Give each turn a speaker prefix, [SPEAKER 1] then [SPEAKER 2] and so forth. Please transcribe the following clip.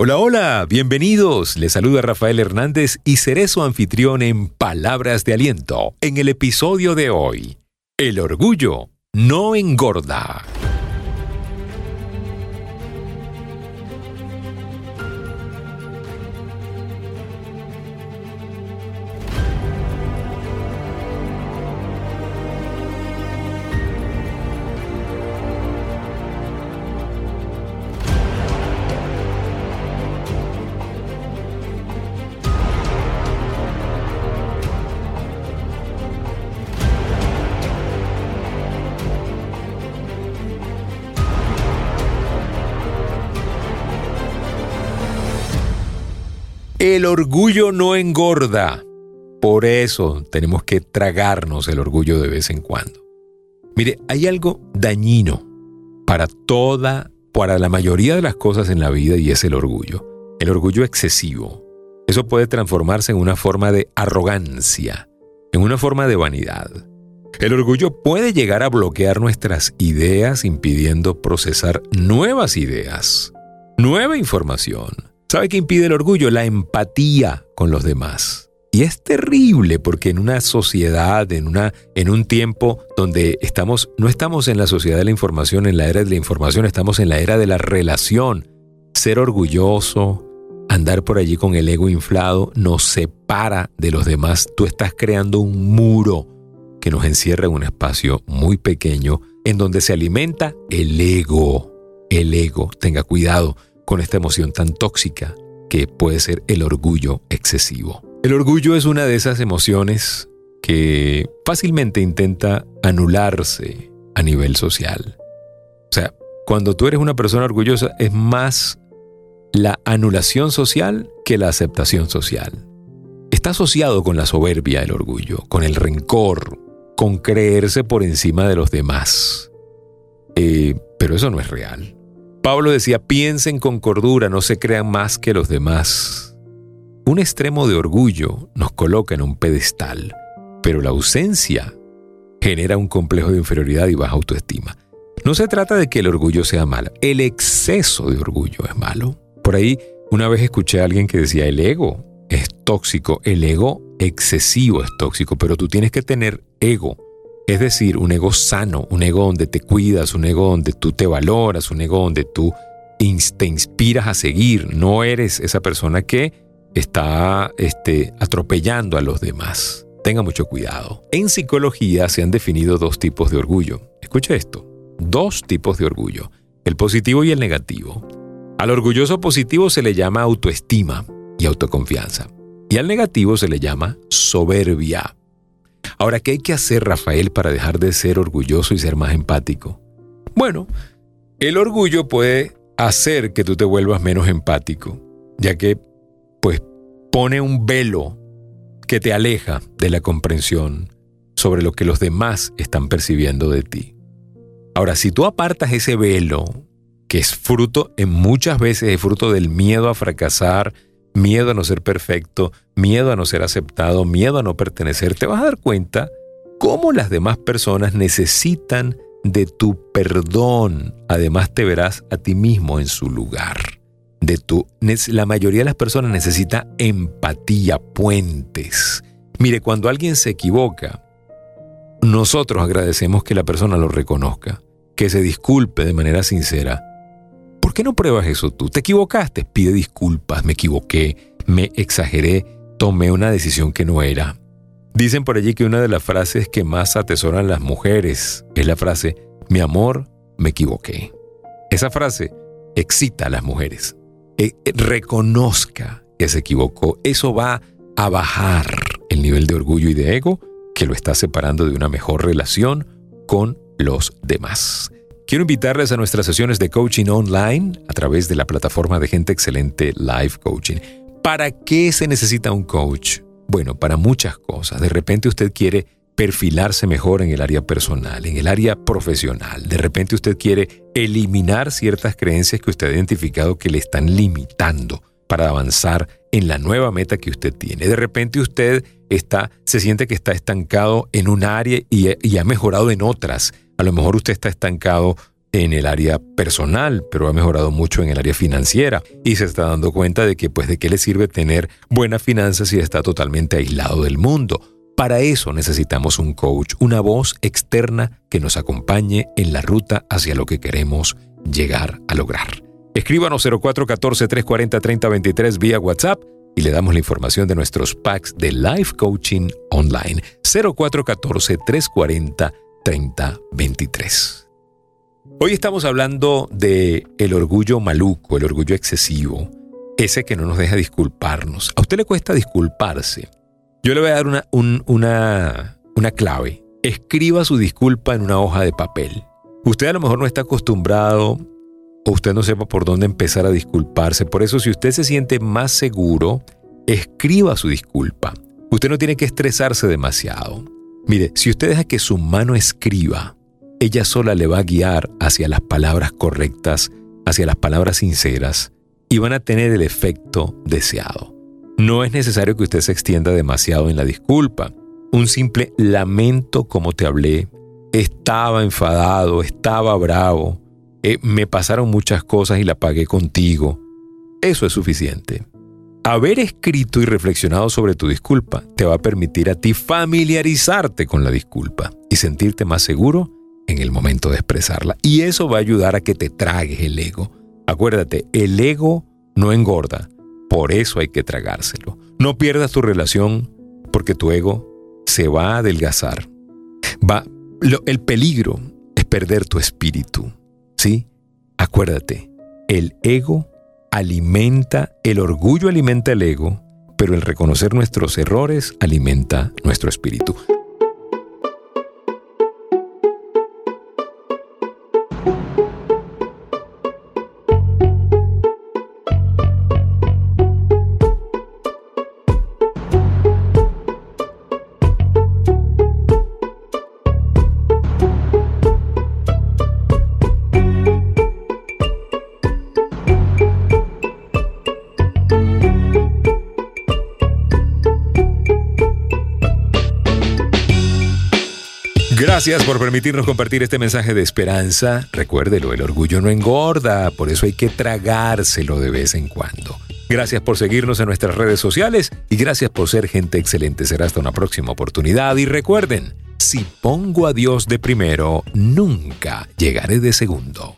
[SPEAKER 1] Hola, hola, bienvenidos. Les saluda Rafael Hernández y seré su anfitrión en Palabras de Aliento en el episodio de hoy. El orgullo no engorda. El orgullo no engorda. Por eso tenemos que tragarnos el orgullo de vez en cuando. Mire, hay algo dañino para toda, para la mayoría de las cosas en la vida y es el orgullo. El orgullo excesivo. Eso puede transformarse en una forma de arrogancia, en una forma de vanidad. El orgullo puede llegar a bloquear nuestras ideas impidiendo procesar nuevas ideas, nueva información ¿Sabe qué impide el orgullo? La empatía con los demás. Y es terrible porque en una sociedad, en, una, en un tiempo donde estamos, no estamos en la sociedad de la información, en la era de la información, estamos en la era de la relación. Ser orgulloso, andar por allí con el ego inflado, nos separa de los demás. Tú estás creando un muro que nos encierra en un espacio muy pequeño en donde se alimenta el ego. El ego, tenga cuidado con esta emoción tan tóxica que puede ser el orgullo excesivo. El orgullo es una de esas emociones que fácilmente intenta anularse a nivel social. O sea, cuando tú eres una persona orgullosa es más la anulación social que la aceptación social. Está asociado con la soberbia el orgullo, con el rencor, con creerse por encima de los demás. Eh, pero eso no es real. Pablo decía, piensen con cordura, no se crean más que los demás. Un extremo de orgullo nos coloca en un pedestal, pero la ausencia genera un complejo de inferioridad y baja autoestima. No se trata de que el orgullo sea malo, el exceso de orgullo es malo. Por ahí una vez escuché a alguien que decía, el ego es tóxico, el ego excesivo es tóxico, pero tú tienes que tener ego es decir, un ego sano, un ego donde te cuidas, un ego donde tú te valoras, un ego donde tú te inspiras a seguir. No eres esa persona que está este, atropellando a los demás. Tenga mucho cuidado. En psicología se han definido dos tipos de orgullo. Escucha esto. Dos tipos de orgullo. El positivo y el negativo. Al orgulloso positivo se le llama autoestima y autoconfianza. Y al negativo se le llama soberbia. Ahora, ¿qué hay que hacer, Rafael, para dejar de ser orgulloso y ser más empático? Bueno, el orgullo puede hacer que tú te vuelvas menos empático, ya que, pues, pone un velo que te aleja de la comprensión sobre lo que los demás están percibiendo de ti. Ahora, si tú apartas ese velo, que es fruto, en muchas veces es fruto del miedo a fracasar, miedo a no ser perfecto, miedo a no ser aceptado, miedo a no pertenecer, te vas a dar cuenta cómo las demás personas necesitan de tu perdón. Además te verás a ti mismo en su lugar. De tu, la mayoría de las personas necesita empatía, puentes. Mire, cuando alguien se equivoca, nosotros agradecemos que la persona lo reconozca, que se disculpe de manera sincera ¿Por qué no pruebas eso tú? Te equivocaste, pide disculpas, me equivoqué, me exageré, tomé una decisión que no era. Dicen por allí que una de las frases que más atesoran las mujeres es la frase, mi amor, me equivoqué. Esa frase excita a las mujeres. E, e, reconozca que se equivocó. Eso va a bajar el nivel de orgullo y de ego que lo está separando de una mejor relación con los demás. Quiero invitarles a nuestras sesiones de coaching online a través de la plataforma de Gente Excelente Live Coaching. ¿Para qué se necesita un coach? Bueno, para muchas cosas. De repente usted quiere perfilarse mejor en el área personal, en el área profesional. De repente usted quiere eliminar ciertas creencias que usted ha identificado que le están limitando para avanzar en la nueva meta que usted tiene. De repente usted está, se siente que está estancado en un área y, y ha mejorado en otras a lo mejor usted está estancado en el área personal, pero ha mejorado mucho en el área financiera y se está dando cuenta de que pues de qué le sirve tener buenas finanzas si está totalmente aislado del mundo. Para eso necesitamos un coach, una voz externa que nos acompañe en la ruta hacia lo que queremos llegar a lograr. Escríbanos 0414-340-3023 vía WhatsApp y le damos la información de nuestros packs de Life Coaching Online 0414-340-3023. Hoy estamos hablando de el orgullo maluco, el orgullo excesivo, ese que no nos deja disculparnos. A usted le cuesta disculparse. Yo le voy a dar una, una, una clave. Escriba su disculpa en una hoja de papel. Usted a lo mejor no está acostumbrado o usted no sepa por dónde empezar a disculparse. Por eso si usted se siente más seguro, escriba su disculpa. Usted no tiene que estresarse demasiado. Mire, si usted deja que su mano escriba, ella sola le va a guiar hacia las palabras correctas, hacia las palabras sinceras, y van a tener el efecto deseado. No es necesario que usted se extienda demasiado en la disculpa. Un simple lamento como te hablé, estaba enfadado, estaba bravo, eh, me pasaron muchas cosas y la pagué contigo. Eso es suficiente. Haber escrito y reflexionado sobre tu disculpa te va a permitir a ti familiarizarte con la disculpa y sentirte más seguro en el momento de expresarla. Y eso va a ayudar a que te tragues el ego. Acuérdate, el ego no engorda, por eso hay que tragárselo. No pierdas tu relación porque tu ego se va a adelgazar. Va, el peligro es perder tu espíritu. ¿Sí? Acuérdate, el ego alimenta, el orgullo alimenta el ego, pero el reconocer nuestros errores alimenta nuestro espíritu. Gracias por permitirnos compartir este mensaje de esperanza. Recuérdelo, el orgullo no engorda, por eso hay que tragárselo de vez en cuando. Gracias por seguirnos en nuestras redes sociales y gracias por ser gente excelente. Será hasta una próxima oportunidad y recuerden, si pongo a Dios de primero, nunca llegaré de segundo.